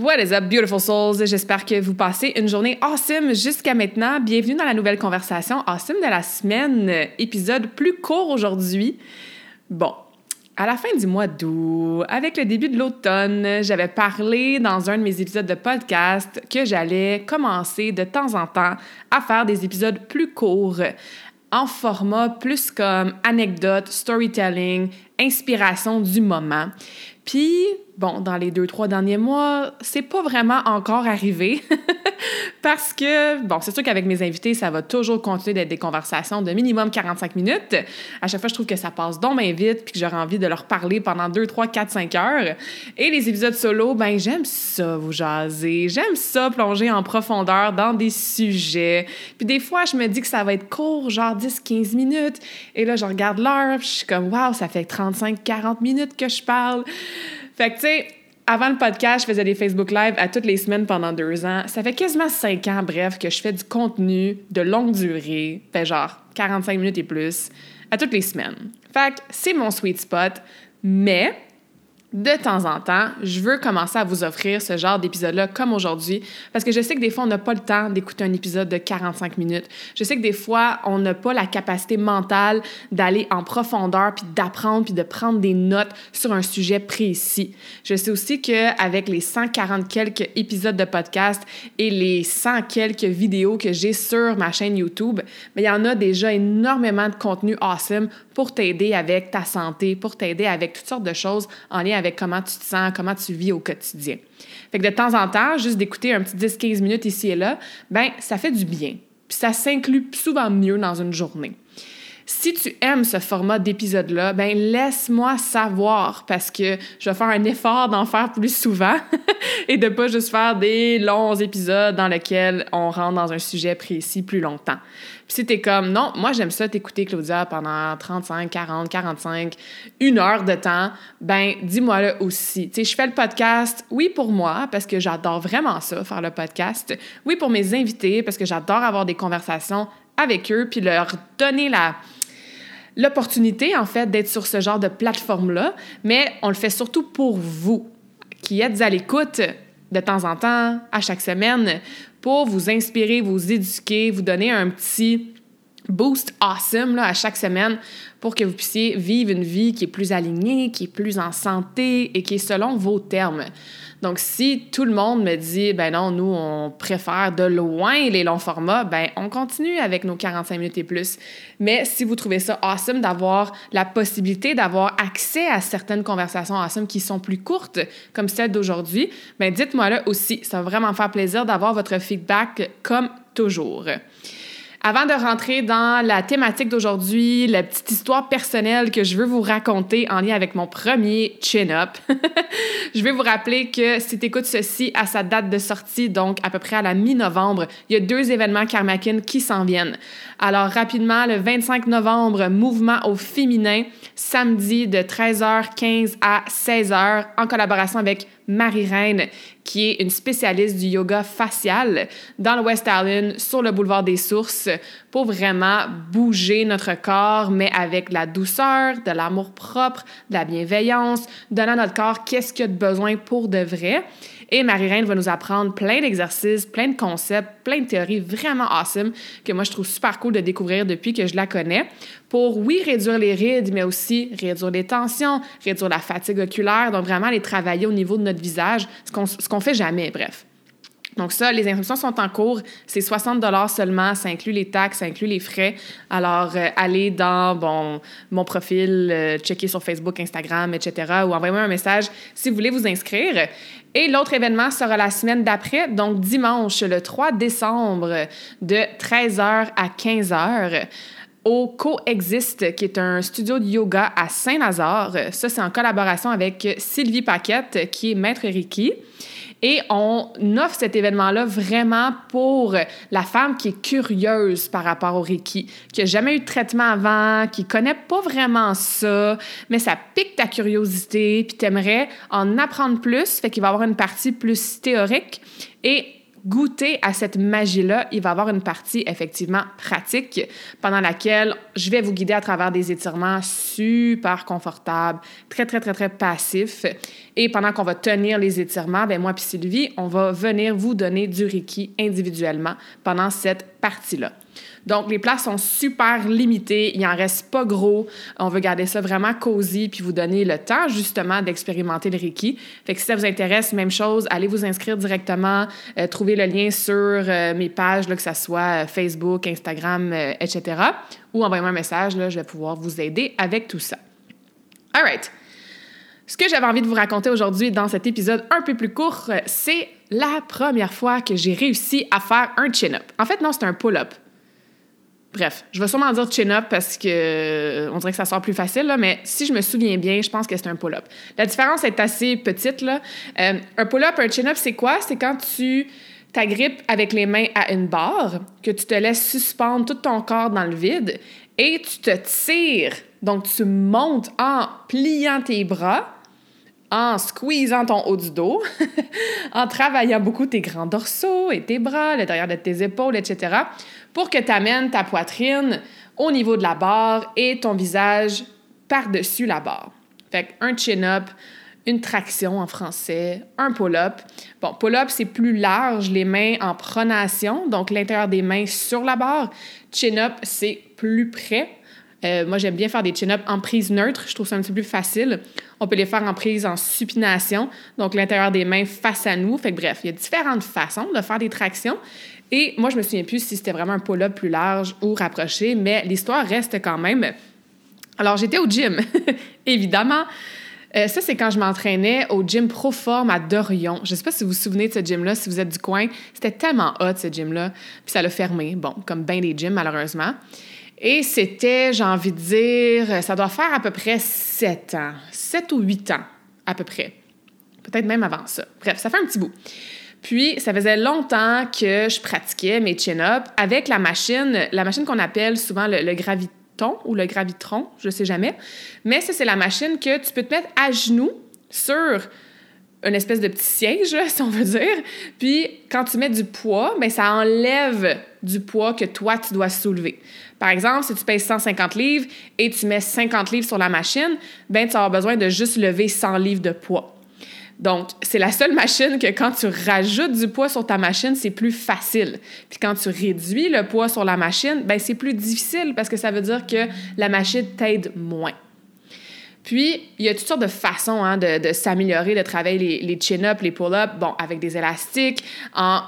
What is up, beautiful souls? J'espère que vous passez une journée awesome jusqu'à maintenant. Bienvenue dans la nouvelle conversation awesome de la semaine. Épisode plus court aujourd'hui. Bon, à la fin du mois d'août, avec le début de l'automne, j'avais parlé dans un de mes épisodes de podcast que j'allais commencer de temps en temps à faire des épisodes plus courts en format plus comme anecdote, storytelling, inspiration du moment. Puis, bon, dans les deux, trois derniers mois, c'est pas vraiment encore arrivé parce que, bon, c'est sûr qu'avec mes invités, ça va toujours continuer d'être des conversations de minimum 45 minutes. À chaque fois, je trouve que ça passe donc bien vite puis que j'aurais envie de leur parler pendant 2, 3, 4, 5 heures. Et les épisodes solo, ben, j'aime ça vous jaser. J'aime ça plonger en profondeur dans des sujets. Puis des fois, je me dis que ça va être court, genre 10, 15 minutes. Et là, je regarde l'heure, je suis comme, waouh, ça fait 35, 40 minutes que je parle. Fait que, tu sais, avant le podcast, je faisais des Facebook Live à toutes les semaines pendant deux ans. Ça fait quasiment cinq ans, bref, que je fais du contenu de longue durée, fait genre 45 minutes et plus, à toutes les semaines. Fait que c'est mon sweet spot, mais de temps en temps, je veux commencer à vous offrir ce genre d'épisode-là comme aujourd'hui, parce que je sais que des fois, on n'a pas le temps d'écouter un épisode de 45 minutes. Je sais que des fois, on n'a pas la capacité mentale d'aller en profondeur, puis d'apprendre, puis de prendre des notes sur un sujet précis. Je sais aussi qu'avec les 140 quelques épisodes de podcast et les 100 quelques vidéos que j'ai sur ma chaîne YouTube, il y en a déjà énormément de contenu awesome pour t'aider avec ta santé, pour t'aider avec toutes sortes de choses en lien avec comment tu te sens, comment tu vis au quotidien. Fait que de temps en temps, juste d'écouter un petit 10-15 minutes ici et là, ben ça fait du bien. Puis ça s'inclut souvent mieux dans une journée. Si tu aimes ce format d'épisode-là, ben laisse-moi savoir parce que je vais faire un effort d'en faire plus souvent et de pas juste faire des longs épisodes dans lesquels on rentre dans un sujet précis plus longtemps. Puis si t'es comme, non, moi j'aime ça t'écouter Claudia pendant 35, 40, 45, une heure de temps, ben dis-moi-le aussi. Tu sais, je fais le podcast, oui pour moi, parce que j'adore vraiment ça, faire le podcast. Oui pour mes invités, parce que j'adore avoir des conversations avec eux, puis leur donner la l'opportunité, en fait, d'être sur ce genre de plateforme-là, mais on le fait surtout pour vous, qui êtes à l'écoute de temps en temps, à chaque semaine, pour vous inspirer, vous éduquer, vous donner un petit boost awesome là, à chaque semaine pour que vous puissiez vivre une vie qui est plus alignée, qui est plus en santé et qui est selon vos termes. Donc, si tout le monde me dit, ben non, nous, on préfère de loin les longs formats, ben on continue avec nos 45 minutes et plus. Mais si vous trouvez ça awesome d'avoir la possibilité d'avoir accès à certaines conversations awesome qui sont plus courtes, comme celle d'aujourd'hui, ben dites-moi là aussi. Ça va vraiment faire plaisir d'avoir votre feedback comme toujours. Avant de rentrer dans la thématique d'aujourd'hui, la petite histoire personnelle que je veux vous raconter en lien avec mon premier chin-up, je vais vous rappeler que si tu écoutes ceci à sa date de sortie, donc à peu près à la mi-novembre, il y a deux événements Karmakin qui s'en viennent. Alors rapidement, le 25 novembre, mouvement au féminin, samedi de 13h15 à 16h, en collaboration avec Marie-Reine, qui est une spécialiste du yoga facial dans le West Island, sur le boulevard des Sources, pour vraiment bouger notre corps, mais avec de la douceur, de l'amour propre, de la bienveillance, donnant à notre corps qu'est-ce qu'il a de besoin pour de vrai. Et Marie-Reine va nous apprendre plein d'exercices, plein de concepts, plein de théories vraiment awesome que moi je trouve super cool de découvrir depuis que je la connais pour, oui, réduire les rides, mais aussi réduire les tensions, réduire la fatigue oculaire, donc vraiment les travailler au niveau de notre visage, ce qu'on ne fait jamais, bref. Donc ça, les inscriptions sont en cours. C'est 60 dollars seulement. Ça inclut les taxes, ça inclut les frais. Alors, euh, allez dans bon, mon profil, euh, checker sur Facebook, Instagram, etc. ou envoyez-moi un message si vous voulez vous inscrire. Et l'autre événement sera la semaine d'après, donc dimanche, le 3 décembre, de 13h à 15h au Coexist, qui est un studio de yoga à Saint-Lazare. Ça, c'est en collaboration avec Sylvie Paquette, qui est maître Reiki. Et on offre cet événement-là vraiment pour la femme qui est curieuse par rapport au Reiki, qui n'a jamais eu de traitement avant, qui connaît pas vraiment ça, mais ça pique ta curiosité, puis t'aimerais en apprendre plus, fait qu'il va y avoir une partie plus théorique. Et goûter à cette magie-là, il va y avoir une partie effectivement pratique pendant laquelle je vais vous guider à travers des étirements super confortables, très, très, très, très passifs. Et pendant qu'on va tenir les étirements, ben moi puis Sylvie, on va venir vous donner du Reiki individuellement pendant cette partie-là. Donc, les places sont super limitées. Il en reste pas gros. On veut garder ça vraiment cosy puis vous donner le temps, justement, d'expérimenter le Reiki. Fait que si ça vous intéresse, même chose, allez vous inscrire directement. Euh, trouvez le lien sur euh, mes pages, que ce soit euh, Facebook, Instagram, etc. Ou envoyez-moi un message. Là, je vais pouvoir vous aider avec tout ça. All right. Ce que j'avais envie de vous raconter aujourd'hui dans cet épisode un peu plus court, c'est la première fois que j'ai réussi à faire un chin-up. En fait, non, c'est un pull-up. Bref, je vais sûrement dire chin-up parce que euh, on dirait que ça sort plus facile, là, mais si je me souviens bien, je pense que c'est un pull-up. La différence est assez petite. Là. Euh, un pull-up, un chin-up, c'est quoi? C'est quand tu t'agrippes avec les mains à une barre, que tu te laisses suspendre tout ton corps dans le vide et tu te tires. Donc, tu montes en pliant tes bras en squeezant ton haut du dos, en travaillant beaucoup tes grands dorsaux et tes bras, le derrière de tes épaules, etc., pour que tu amènes ta poitrine au niveau de la barre et ton visage par-dessus la barre. Fait un chin-up, une traction en français, un pull-up. Bon, pull-up, c'est plus large, les mains en pronation, donc l'intérieur des mains sur la barre. Chin-up, c'est plus près, euh, moi, j'aime bien faire des chin-ups en prise neutre. Je trouve ça un petit peu plus facile. On peut les faire en prise en supination, donc l'intérieur des mains face à nous. Fait que bref, il y a différentes façons de faire des tractions. Et moi, je me souviens plus si c'était vraiment un pull-up plus large ou rapproché, mais l'histoire reste quand même. Alors, j'étais au gym, évidemment. Euh, ça, c'est quand je m'entraînais au gym Proform à Dorion. Je ne sais pas si vous vous souvenez de ce gym-là, si vous êtes du coin. C'était tellement hot, ce gym-là. Puis ça l'a fermé. Bon, comme bien des gyms, malheureusement. Et c'était, j'ai envie de dire, ça doit faire à peu près sept ans, sept ou huit ans à peu près. Peut-être même avant ça. Bref, ça fait un petit bout. Puis, ça faisait longtemps que je pratiquais mes chin-ups avec la machine, la machine qu'on appelle souvent le, graviton ou le gravitron, je sais jamais. Mais ça, c'est la machine que tu peux te mettre à genoux sur une espèce de petit siège, si on veut dire. Puis, quand tu mets du poids, bien, ça enlève du poids que toi, tu dois soulever. Par exemple, si tu pèses 150 livres et tu mets 50 livres sur la machine, ben tu vas avoir besoin de juste lever 100 livres de poids. Donc, c'est la seule machine que quand tu rajoutes du poids sur ta machine, c'est plus facile. Puis quand tu réduis le poids sur la machine, ben c'est plus difficile parce que ça veut dire que la machine t'aide moins. Puis, il y a toutes sortes de façons hein, de, s'améliorer, de travailler les, chin-ups, les pull-ups, bon, avec des élastiques, en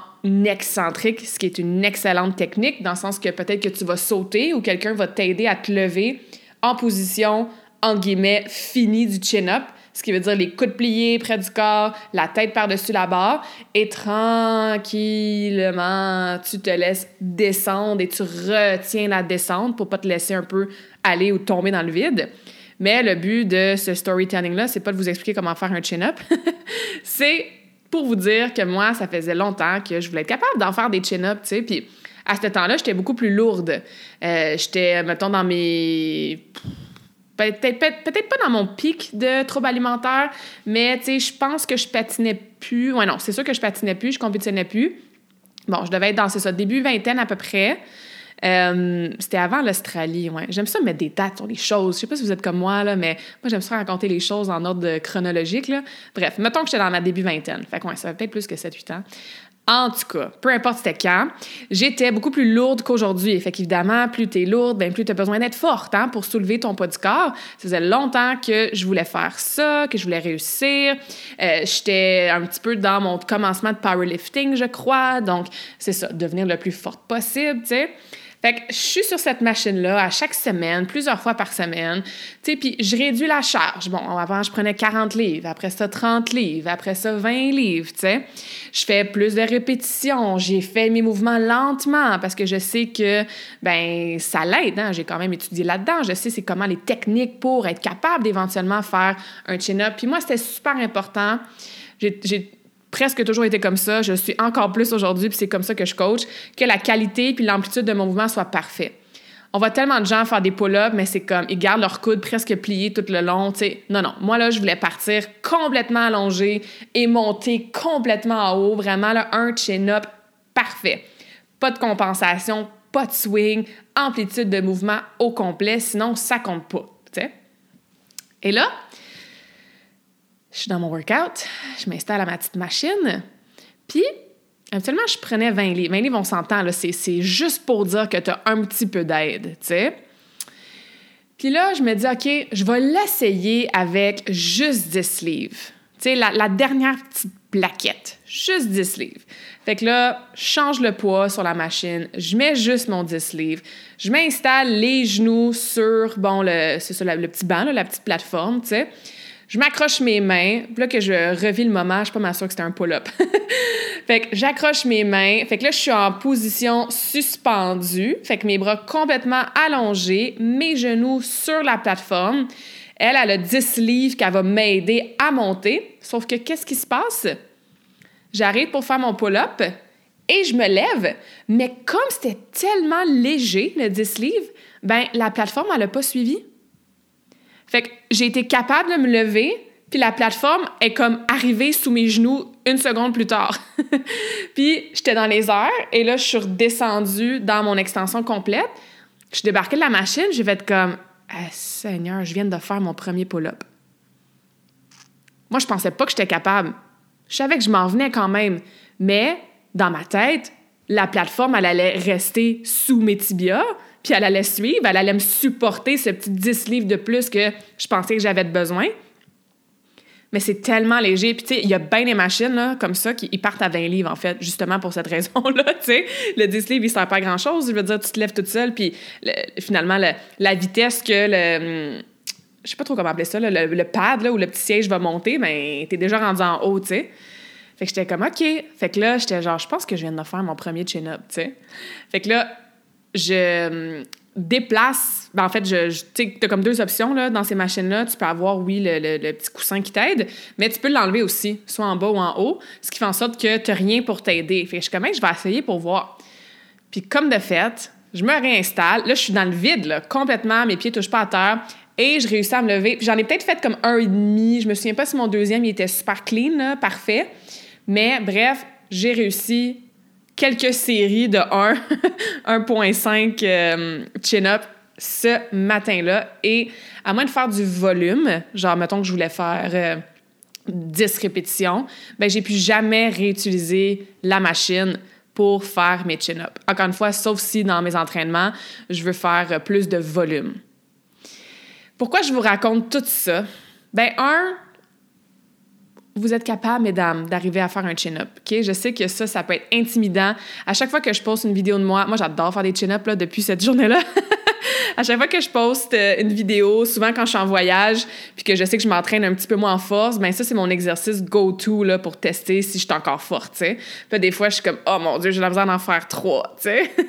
excentrique, ce qui est une excellente technique, dans le sens que peut-être que tu vas sauter ou quelqu'un va t'aider à te lever en position, entre guillemets, finie du chin-up, ce qui veut dire les coudes pliés près du corps, la tête par-dessus la barre, et tranquillement, tu te laisses descendre et tu retiens la descente pour pas te laisser un peu aller ou tomber dans le vide. Mais le but de ce storytelling-là, c'est pas de vous expliquer comment faire un chin-up, c'est pour vous dire que moi, ça faisait longtemps que je voulais être capable d'en faire des chin-ups, tu sais. Puis à ce temps-là, j'étais beaucoup plus lourde. Euh, j'étais, mettons, dans mes. Peut-être, pas dans mon pic de troubles alimentaires, mais tu sais, je pense que je patinais plus. Ouais, non, c'est sûr que je patinais plus, je compétitionnais plus. Bon, je devais être dans, ça, début vingtaine à peu près. Euh, c'était avant l'Australie, ouais. J'aime ça mettre des dates sur les choses. Je sais pas si vous êtes comme moi, là, mais moi, j'aime ça raconter les choses en ordre chronologique, là. Bref, mettons que j'étais dans ma début vingtaine. Fait que, ouais, ça fait peut-être plus que 7-8 ans. En tout cas, peu importe c'était quand, j'étais beaucoup plus lourde qu'aujourd'hui. Fait qu'évidemment, plus tu es lourde, ben plus tu as besoin d'être forte hein, pour soulever ton poids du corps. Ça faisait longtemps que je voulais faire ça, que je voulais réussir. Euh, j'étais un petit peu dans mon commencement de powerlifting, je crois. Donc, c'est ça, devenir le plus forte possible, tu sais. Fait que je suis sur cette machine-là à chaque semaine, plusieurs fois par semaine. Tu sais, puis je réduis la charge. Bon, avant, je prenais 40 livres, après ça, 30 livres, après ça, 20 livres, tu sais. Je fais plus de répétitions, j'ai fait mes mouvements lentement parce que je sais que, ben ça l'aide, hein? J'ai quand même étudié là-dedans. Je sais c'est comment les techniques pour être capable d'éventuellement faire un chin-up. Puis moi, c'était super important. J'ai presque toujours été comme ça. Je suis encore plus aujourd'hui, puis c'est comme ça que je coach, que la qualité puis l'amplitude de mon mouvement soit parfait. On voit tellement de gens faire des pull-ups, mais c'est comme, ils gardent leur coude presque plié tout le long, tu sais. Non, non. Moi, là, je voulais partir complètement allongé et monter complètement en haut. Vraiment, là, un chin-up parfait. Pas de compensation, pas de swing, amplitude de mouvement au complet, sinon, ça compte pas, tu sais. Et là, je suis dans mon workout, je m'installe à ma petite machine, puis habituellement, je prenais 20 livres. 20 livres, on s'entend, c'est juste pour dire que tu as un petit peu d'aide, tu sais. Puis là, je me dis, OK, je vais l'essayer avec juste 10 livres. Tu sais, la, dernière petite plaquette, juste 10 livres. Fait que là, je change le poids sur la machine, je mets juste mon 10 livres, je m'installe les genoux sur, bon, le, c'est ça, le petit banc, la petite plateforme, tu sais. Je m'accroche mes mains. Là que je revis le moment, je suis pas mal sûre que c'était un pull-up. fait que j'accroche mes mains. Fait que là, je suis en position suspendue. Fait que mes bras complètement allongés, mes genoux sur la plateforme. Elle, elle a 10 livres qu'elle va m'aider à monter. Sauf que qu'est-ce qui se passe? J'arrive pour faire mon pull-up et je me lève. Mais comme c'était tellement léger, le 10 livres, ben la plateforme, elle n'a pas suivi. Fait que j'ai été capable de me lever, puis la plateforme est comme arrivée sous mes genoux une seconde plus tard. puis j'étais dans les airs et là, je suis redescendue dans mon extension complète. Je débarqué de la machine, j'ai fait comme ah, Seigneur, je viens de faire mon premier pull-up. Moi, je pensais pas que j'étais capable. Je savais que je m'en venais quand même, mais dans ma tête, la plateforme, allait rester sous mes tibias puis elle allait suivre, elle allait me supporter ce petit 10 livres de plus que je pensais que j'avais besoin. Mais c'est tellement léger. Puis, tu sais, il y a bien des machines, là, comme ça, qui partent à 20 livres, en fait, justement pour cette raison-là, tu sais. Le 10 livres, il sert pas à grand-chose. Je veux dire, tu te lèves toute seule, puis finalement, la vitesse que le... Je sais pas trop comment appeler ça, le, pad, là, où le petit siège va monter, ben, t'es déjà rendu en haut, tu sais. Fait que j'étais comme, OK. Fait que là, j'étais genre, je pense que je viens de faire mon premier chin-up, tu sais. Fait que là, je hum, déplace. Ben en fait, tu as comme deux options là, dans ces machines-là. Tu peux avoir, oui, le, petit coussin qui t'aide, mais tu peux l'enlever aussi, soit en bas ou en haut, ce qui fait en sorte que tu n'as rien pour t'aider. Fait que je suis comme, je vais essayer pour voir? Puis comme de fait, je me réinstalle. Là, je suis dans le vide, là, complètement. Mes pieds touchent pas à terre. Et je réussis à me lever. J'en ai peut-être fait comme un et demi. Je me souviens pas si mon deuxième il était super clean, parfait. Mais bref, j'ai réussi quelques séries de 1, 1.5 euh, chin-up ce matin-là. Et à moins de faire du volume, genre, mettons que je voulais faire 10 euh, répétitions, ben j'ai pu jamais réutiliser la machine pour faire mes chin-up. Encore une fois, sauf si dans mes entraînements, je veux faire plus de volume. Pourquoi je vous raconte tout ça? Ben, un, vous êtes capable, mesdames, d'arriver à faire un chin-up. OK? Je sais que ça, ça peut être intimidant. À chaque fois que je poste une vidéo de moi, moi, j'adore faire des chin-ups depuis cette journée-là. à chaque fois que je poste euh, une vidéo, souvent quand je suis en voyage, puis que je sais que je m'entraîne un petit peu moins en force, ben ça, c'est mon exercice go-to pour tester si je suis encore forte. sais. Puis des fois, je suis comme, oh mon Dieu, j'ai besoin d'en faire trois. sais.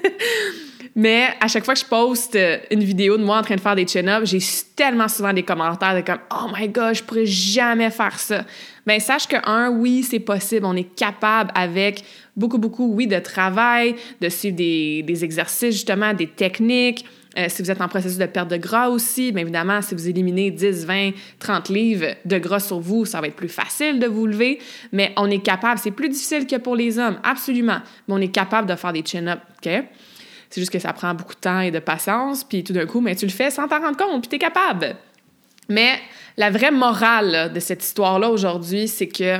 Mais à chaque fois que je poste euh, une vidéo de moi en train de faire des chin-ups, j'ai tellement souvent des commentaires de comme Oh my god, je pourrais jamais faire ça. Bien, sache que, un, oui, c'est possible. On est capable avec beaucoup, beaucoup, oui, de travail, de suivre des, des exercices, justement, des techniques. Euh, si vous êtes en processus de perte de gras aussi, bien évidemment, si vous éliminez 10, 20, 30 livres de gras sur vous, ça va être plus facile de vous lever, mais on est capable. C'est plus difficile que pour les hommes, absolument, mais on est capable de faire des chin-ups, OK? C'est juste que ça prend beaucoup de temps et de patience, puis tout d'un coup, mais tu le fais sans t'en rendre compte, puis tu es capable. Mais la vraie morale de cette histoire-là aujourd'hui, c'est que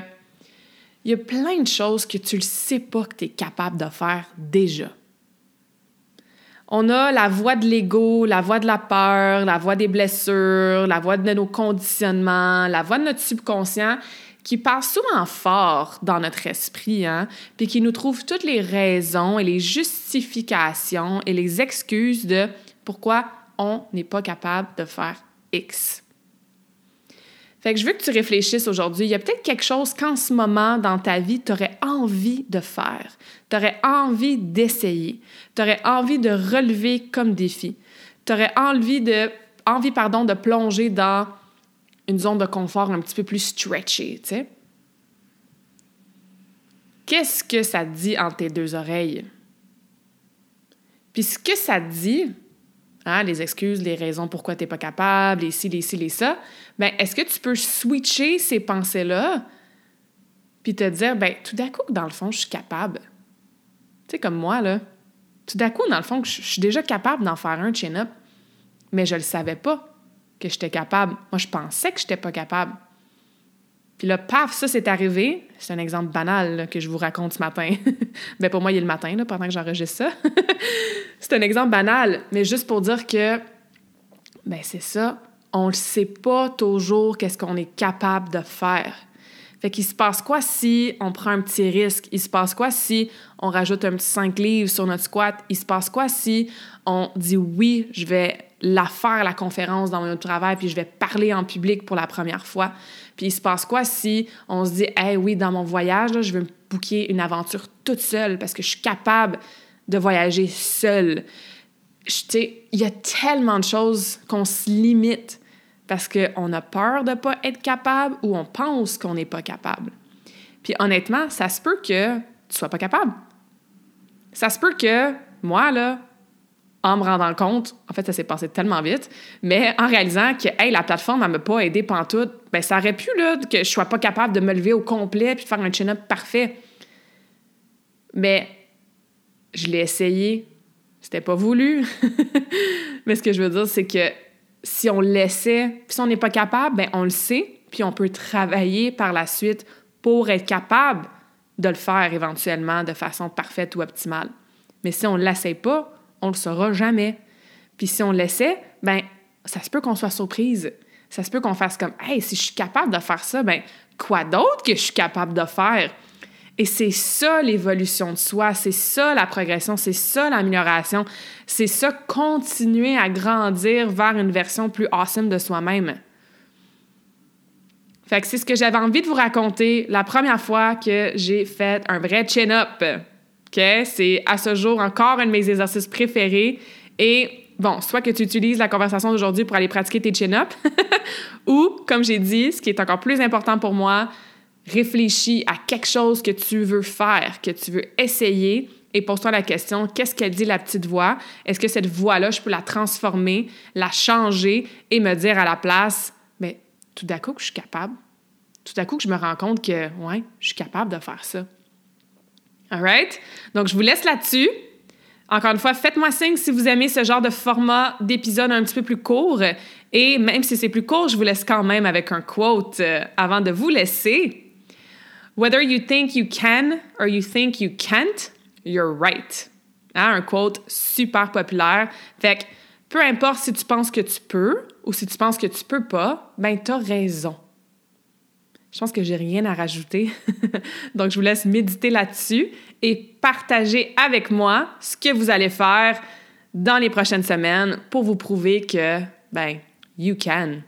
il y a plein de choses que tu ne sais pas que tu es capable de faire déjà. On a la voix de l'ego, la voix de la peur, la voix des blessures, la voix de nos conditionnements, la voix de notre subconscient qui passe souvent fort dans notre esprit, hein, puis qui nous trouve toutes les raisons et les justifications et les excuses de pourquoi on n'est pas capable de faire X. Fait que je veux que tu réfléchisses aujourd'hui. Il y a peut-être quelque chose qu'en ce moment dans ta vie, tu aurais envie de faire. Tu aurais envie d'essayer. Tu aurais envie de relever comme défi. Tu aurais envie, de, envie pardon, de plonger dans une zone de confort un petit peu plus stretchée, tu sais. Qu'est-ce que ça dit entre tes deux oreilles? Puis ce que ça dit, hein, les excuses, les raisons pourquoi tu n'es pas capable, les ci, les ci, les ça, ben est-ce que tu peux switcher ces pensées-là puis te dire, ben tout d'un coup, dans le fond, je suis capable? Tu sais, comme moi, là. Tout d'un coup, dans le fond, je suis déjà capable d'en faire un chin-up, mais je le savais pas que j'étais capable. Moi, je pensais que j'étais pas capable. Puis là, paf, ça, c'est arrivé. C'est un exemple banal que je vous raconte ce matin. ben pour moi, il est le matin, pendant que j'enregistre ça. c'est un exemple banal, mais juste pour dire que, ben c'est ça, on ne sait pas toujours qu'est-ce qu'on est capable de faire. Fait qu'il se passe quoi si on prend un petit risque? Il se passe quoi si on rajoute un petit 5 livres sur notre squat? Il se passe quoi si on dit oui, je vais la faire, la conférence dans mon travail, puis je vais parler en public pour la première fois? Puis il se passe quoi si on se dit, hey, oui, dans mon voyage, je veux me booker une aventure toute seule parce que je suis capable de voyager seule? Il y a tellement de choses qu'on se limite parce qu'on a peur de ne pas être capable ou on pense qu'on n'est pas capable. Puis honnêtement, ça se peut que tu sois pas capable. Ça se peut que moi, là, en me rendant compte, en fait, ça s'est passé tellement vite, mais en réalisant que, hey, la plateforme, elle m'a pas aidé pantoute, ben ça aurait pu, là, que je sois pas capable de me lever au complet puis de faire un chin-up parfait. Mais je l'ai essayé. C'était pas voulu. mais ce que je veux dire, c'est que si on laissait, puis si on n'est pas capable, ben on le sait, puis on peut travailler par la suite pour être capable de le faire éventuellement de façon parfaite ou optimale. Mais si on ne l'essaie pas, on ne le saura jamais. Puis si on l'essaie, ben ça se peut qu'on soit surprise. Ça se peut qu'on fasse comme Hey, si je suis capable de faire ça, ben quoi d'autre que je suis capable de faire? Et c'est ça l'évolution de soi, c'est ça la progression, c'est ça l'amélioration, c'est ça continuer à grandir vers une version plus awesome de soi-même. Fait que c'est ce que j'avais envie de vous raconter la première fois que j'ai fait un vrai chin-up. OK? C'est à ce jour encore un de mes exercices préférés. Et bon, soit que tu utilises la conversation d'aujourd'hui pour aller pratiquer tes chin-ups, ou, comme j'ai dit, ce qui est encore plus important pour moi, réfléchis à quelque chose que tu veux faire, que tu veux essayer et pose-toi la question, qu'est-ce qu'elle dit la petite voix? Est-ce que cette voix-là, je peux la transformer, la changer et me dire à la place, mais tout d'un coup que je suis capable, tout d'un coup que je me rends compte que, ouais, je suis capable de faire ça. All right? Donc, je vous laisse là-dessus. Encore une fois, faites-moi signe si vous aimez ce genre de format d'épisode un petit peu plus court. Et même si c'est plus court, je vous laisse quand même avec un quote euh, avant de vous laisser. Whether you think you can or you think you can't, you're right. Hein, un quote super populaire. Fait que peu importe si tu penses que tu peux ou si tu penses que tu peux pas, ben t'as raison. Je pense que j'ai rien à rajouter. Donc je vous laisse méditer là-dessus et partager avec moi ce que vous allez faire dans les prochaines semaines pour vous prouver que ben you can.